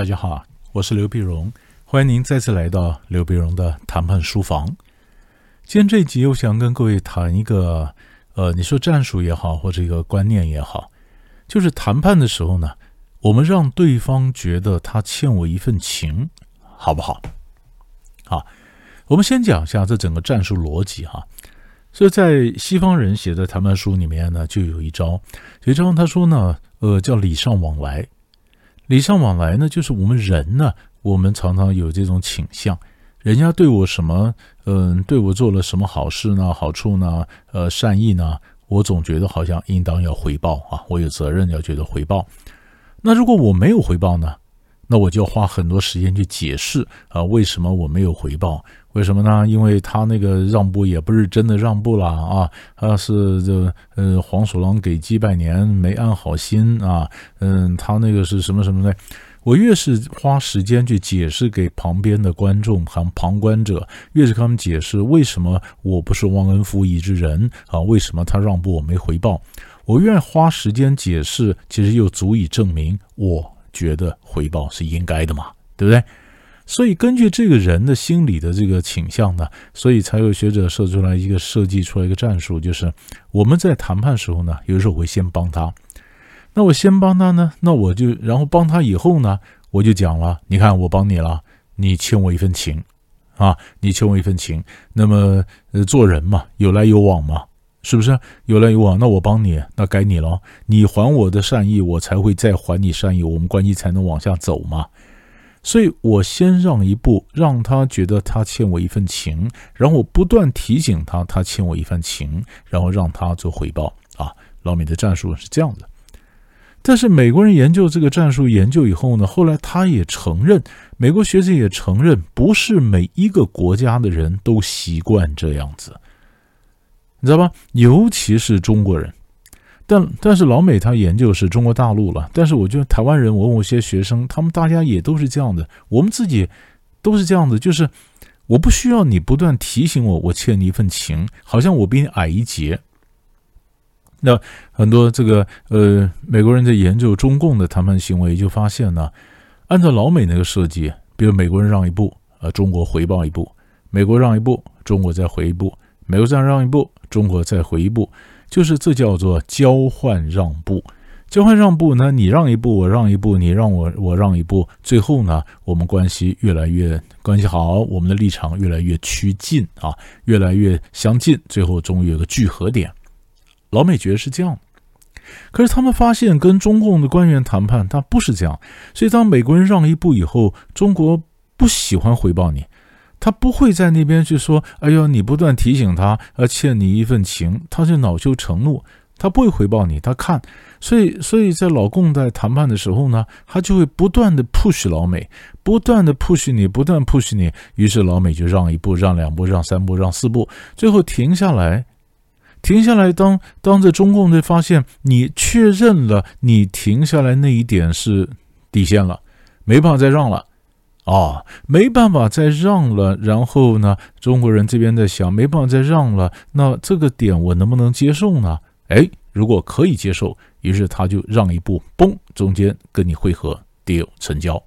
大家好，我是刘碧荣，欢迎您再次来到刘碧荣的谈判书房。今天这一集，我想跟各位谈一个，呃，你说战术也好，或者一个观念也好，就是谈判的时候呢，我们让对方觉得他欠我一份情，好不好？好，我们先讲一下这整个战术逻辑哈。所以在西方人写的谈判书里面呢，就有一招，有一招他说呢，呃，叫礼尚往来。礼尚往来呢，就是我们人呢，我们常常有这种倾向，人家对我什么，嗯，对我做了什么好事呢、好处呢、呃，善意呢，我总觉得好像应当要回报啊，我有责任要觉得回报。那如果我没有回报呢，那我就要花很多时间去解释啊，为什么我没有回报。为什么呢？因为他那个让步也不是真的让步了啊，他是这呃黄鼠狼给鸡拜年没安好心啊，嗯，他那个是什么什么的？我越是花时间去解释给旁边的观众和旁观者，越是跟他们解释为什么我不是忘恩负义之人啊，为什么他让步我没回报，我愿花时间解释，其实又足以证明我觉得回报是应该的嘛，对不对？所以，根据这个人的心理的这个倾向呢，所以才有学者设出来一个设计出来一个战术，就是我们在谈判时候呢，有时候我会先帮他。那我先帮他呢，那我就然后帮他以后呢，我就讲了，你看我帮你了，你欠我一份情啊，你欠我一份情。那么，呃，做人嘛，有来有往嘛，是不是？有来有往，那我帮你，那该你了。你还我的善意，我才会再还你善意，我们关系才能往下走嘛。所以我先让一步，让他觉得他欠我一份情，然后我不断提醒他，他欠我一份情，然后让他做回报啊。老美的战术是这样的，但是美国人研究这个战术研究以后呢，后来他也承认，美国学者也承认，不是每一个国家的人都习惯这样子，你知道吧？尤其是中国人。但但是老美他研究是中国大陆了，但是我觉得台湾人，我问我些学生，他们大家也都是这样的，我们自己都是这样的，就是我不需要你不断提醒我，我欠你一份情，好像我比你矮一截。那很多这个呃美国人在研究中共的谈判行为，就发现呢，按照老美那个设计，比如美国人让一步，呃，中国回报一步；美国让一步，中国再回一步；美国再让一步，中国再回一步。就是这叫做交换让步，交换让步呢，你让一步，我让一步，你让我，我让一步，最后呢，我们关系越来越关系好，我们的立场越来越趋近啊，越来越相近，最后终于有个聚合点。老美觉得是这样，可是他们发现跟中共的官员谈判，他不是这样，所以当美国人让一步以后，中国不喜欢回报你。他不会在那边去说：“哎呦，你不断提醒他，呃，欠你一份情，他就恼羞成怒。他不会回报你，他看，所以，所以在老共在谈判的时候呢，他就会不断的 push 老美，不断的 push 你，不断 push 你。于是老美就让一步，让两步，让三步，让四步，最后停下来，停下来。当当着中共队发现你确认了，你停下来那一点是底线了，没办法再让了。”啊，没办法再让了。然后呢，中国人这边在想，没办法再让了。那这个点我能不能接受呢？哎，如果可以接受，于是他就让一步，嘣，中间跟你汇合，deal 成交。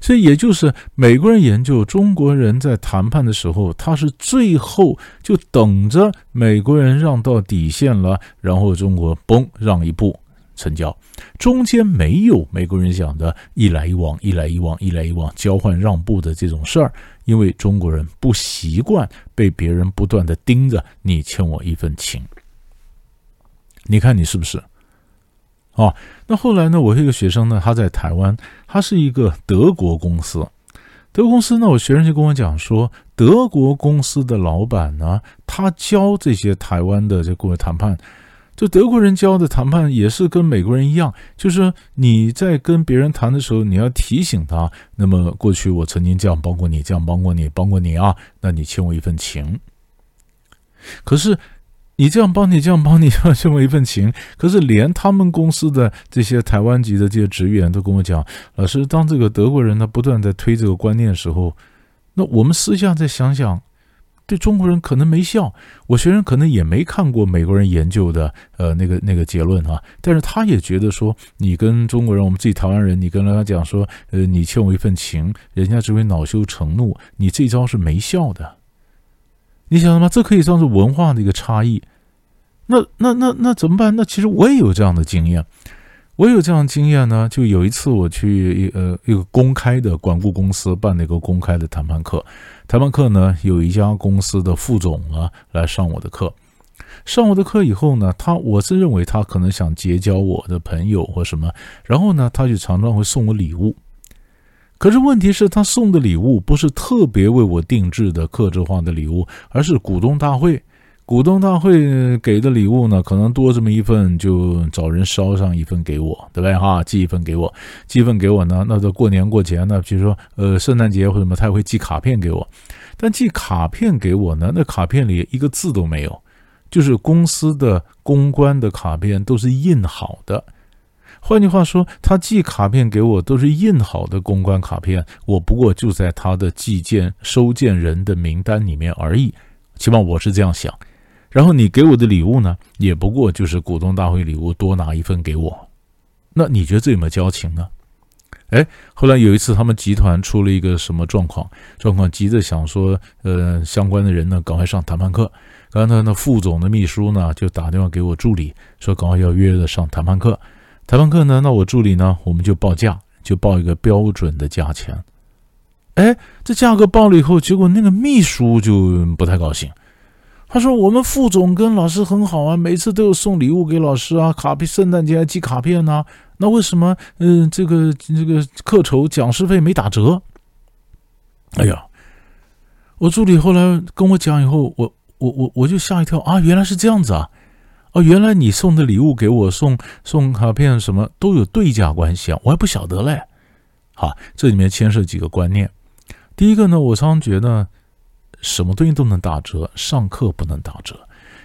所以也就是美国人研究中国人在谈判的时候，他是最后就等着美国人让到底线了，然后中国嘣让一步。成交，中间没有美国人讲的一来一往、一来一往、一来一往交换让步的这种事儿，因为中国人不习惯被别人不断的盯着，你欠我一份情。你看你是不是？哦，那后来呢？我一个学生呢，他在台湾，他是一个德国公司，德国公司呢，我学生就跟我讲说，德国公司的老板呢，他教这些台湾的这过谈判。就德国人教的谈判也是跟美国人一样，就是你在跟别人谈的时候，你要提醒他。那么过去我曾经这样帮过你，这样帮过你，帮过你啊，那你欠我一份情。可是你这样帮你，这样帮你，欠我一份情。可是连他们公司的这些台湾籍的这些职员都跟我讲，老师，当这个德国人他不断在推这个观念的时候，那我们私下再想想。对中国人可能没效，我学生可能也没看过美国人研究的呃那个那个结论啊，但是他也觉得说，你跟中国人，我们自己台湾人，你跟他讲说，呃，你欠我一份情，人家只会恼羞成怒，你这招是没效的。你想什么？这可以算是文化的一个差异。那那那那怎么办？那其实我也有这样的经验。我有这样经验呢，就有一次我去一呃一个公开的管顾公司办了一个公开的谈判课，谈判课呢有一家公司的副总啊来上我的课，上我的课以后呢，他我是认为他可能想结交我的朋友或什么，然后呢他就常常会送我礼物，可是问题是，他送的礼物不是特别为我定制的克制化的礼物，而是股东大会。股东大会给的礼物呢，可能多这么一份，就找人捎上一份给我，对不对哈？寄一份给我，寄一份给我呢。那到过年过节呢，比如说呃圣诞节或者什么，他也会寄卡片给我。但寄卡片给我呢，那卡片里一个字都没有，就是公司的公关的卡片都是印好的。换句话说，他寄卡片给我都是印好的公关卡片，我不过就在他的寄件收件人的名单里面而已。起码我是这样想。然后你给我的礼物呢，也不过就是股东大会礼物，多拿一份给我。那你觉得这有没有交情呢？哎，后来有一次他们集团出了一个什么状况，状况急着想说，呃，相关的人呢赶快上谈判课。刚才那副总的秘书呢就打电话给我助理，说赶快要约着上谈判课。谈判课呢，那我助理呢我们就报价，就报一个标准的价钱。哎，这价格报了以后，结果那个秘书就不太高兴。他说：“我们副总跟老师很好啊，每次都有送礼物给老师啊，卡片圣诞节还寄卡片呢。那为什么，嗯，这个这个课酬讲师费没打折？”哎呀，我助理后来跟我讲以后，我我我我就吓一跳啊！原来是这样子啊！哦，原来你送的礼物给我送送卡片什么都有对价关系啊，我还不晓得嘞。好，这里面牵涉几个观念。第一个呢，我常常觉得。什么东西都能打折，上课不能打折。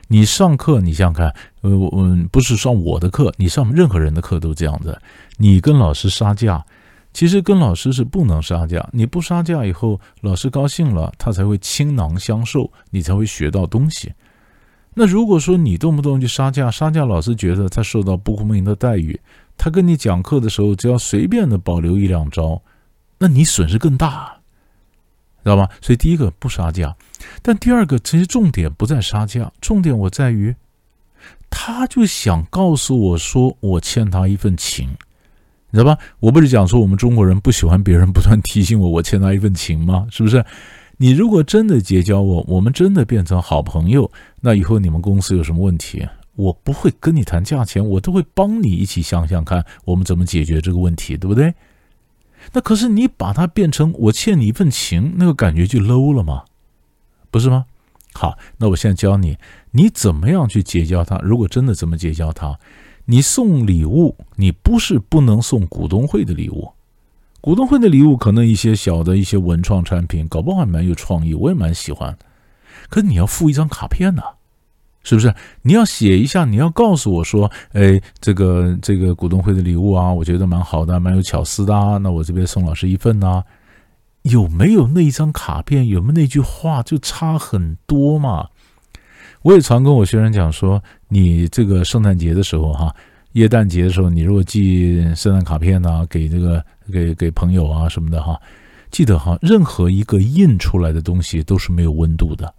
你上课，你想想看，呃，我不是上我的课，你上任何人的课都这样子。你跟老师杀价，其实跟老师是不能杀价。你不杀价以后，老师高兴了，他才会倾囊相授，你才会学到东西。那如果说你动不动就杀价，杀价老师觉得他受到不公平的待遇，他跟你讲课的时候只要随便的保留一两招，那你损失更大。知道吧？所以第一个不杀价，但第二个其实重点不在杀价，重点我在于，他就想告诉我说我欠他一份情，你知道吧？我不是讲说我们中国人不喜欢别人不断提醒我我欠他一份情吗？是不是？你如果真的结交我，我们真的变成好朋友，那以后你们公司有什么问题，我不会跟你谈价钱，我都会帮你一起想想看我们怎么解决这个问题，对不对？那可是你把它变成我欠你一份情，那个感觉就 low 了吗？不是吗？好，那我现在教你，你怎么样去结交他。如果真的这么结交他，你送礼物，你不是不能送股东会的礼物。股东会的礼物可能一些小的一些文创产品，搞不好还蛮有创意，我也蛮喜欢。可你要附一张卡片呢。是不是你要写一下？你要告诉我说，哎，这个这个股东会的礼物啊，我觉得蛮好的，蛮有巧思的啊。那我这边送老师一份呢，有没有那一张卡片？有没有那句话？就差很多嘛。我也常跟我学生讲说，你这个圣诞节的时候哈，耶诞节的时候，你如果寄圣诞卡片呢，给这个给给朋友啊什么的哈，记得哈，任何一个印出来的东西都是没有温度的。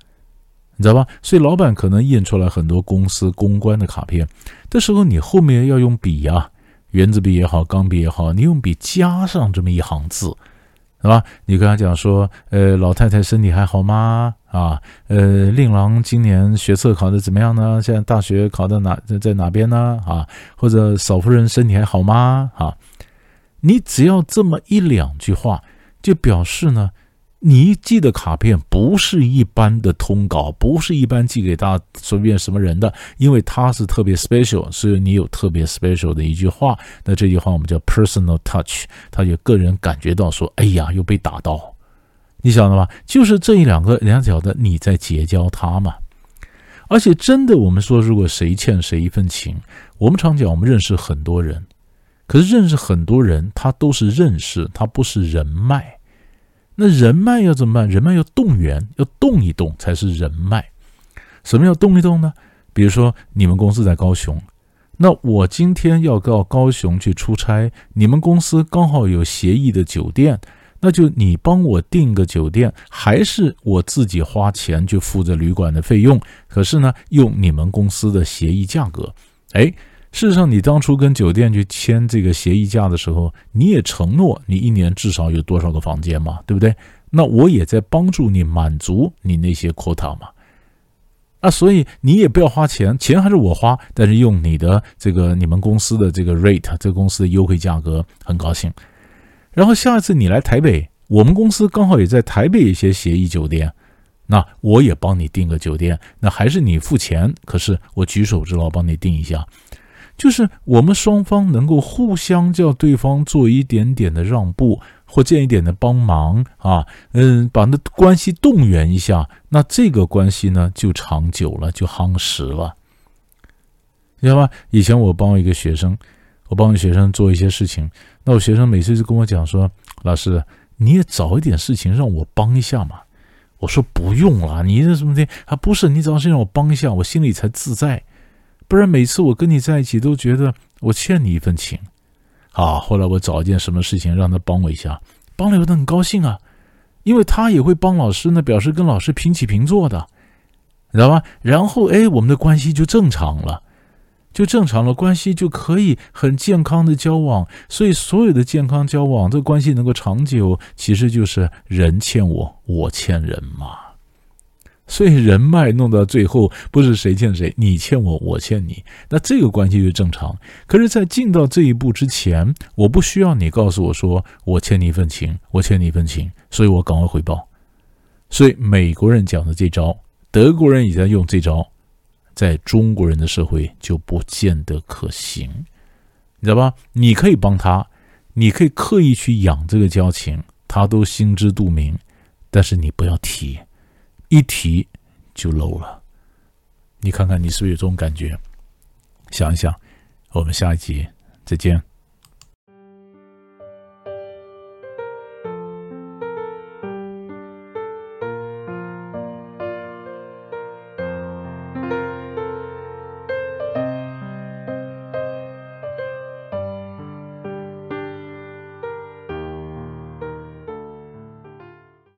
你知道吧？所以老板可能印出来很多公司公关的卡片，这时候你后面要用笔呀，圆珠笔也好，钢笔也好，你用笔加上这么一行字，是吧？你跟他讲说，呃，老太太身体还好吗？啊，呃，令郎今年学测考的怎么样呢？现在大学考到哪在在哪边呢？啊，或者嫂夫人身体还好吗？啊，你只要这么一两句话，就表示呢。你寄的卡片不是一般的通稿，不是一般寄给大家随便什么人的，因为它是特别 special，所以你有特别 special 的一句话。那这句话我们叫 personal touch，他就个人感觉到说，哎呀，又被打到，你晓得吗？就是这一两个两脚的你在结交他嘛。而且真的，我们说如果谁欠谁一份情，我们常讲我们认识很多人，可是认识很多人，他都是认识，他不是人脉。那人脉要怎么办？人脉要动员，要动一动才是人脉。什么叫动一动呢？比如说你们公司在高雄，那我今天要到高雄去出差，你们公司刚好有协议的酒店，那就你帮我订个酒店，还是我自己花钱去付这旅馆的费用？可是呢，用你们公司的协议价格。哎，事实上，你当初跟酒店去签这个协议价的时候，你也承诺你一年至少有多少个房间嘛，对不对？那我也在帮助你满足你那些 quota 嘛。啊，所以你也不要花钱，钱还是我花，但是用你的这个你们公司的这个 rate，这个公司的优惠价格，很高兴。然后下一次你来台北，我们公司刚好也在台北一些协议酒店，那我也帮你订个酒店，那还是你付钱，可是我举手之劳帮你订一下。就是我们双方能够互相叫对方做一点点的让步，或见一点的帮忙啊，嗯，把那关系动员一下，那这个关系呢就长久了，就夯实了，你知道吧？以前我帮一个学生，我帮学生做一些事情，那我学生每次就跟我讲说：“老师，你也找一点事情让我帮一下嘛。”我说：“不用了，你这什么的啊？不是，你找事情让我帮一下，我心里才自在。”不然每次我跟你在一起都觉得我欠你一份情，好，后来我找一件什么事情让他帮我一下，帮了以后他很高兴啊，因为他也会帮老师呢，表示跟老师平起平坐的，你知道吧？然后哎，我们的关系就正常了，就正常了，关系就可以很健康的交往。所以所有的健康交往，这关系能够长久，其实就是人欠我，我欠人嘛。所以人脉弄到最后，不是谁欠谁，你欠我，我欠你，那这个关系就正常。可是，在进到这一步之前，我不需要你告诉我说我欠你一份情，我欠你一份情，所以我赶快回报。所以美国人讲的这招，德国人也在用这招，在中国人的社会就不见得可行，你知道吧？你可以帮他，你可以刻意去养这个交情，他都心知肚明，但是你不要提。一提就漏了，你看看你是不是有这种感觉？想一想，我们下一集再见。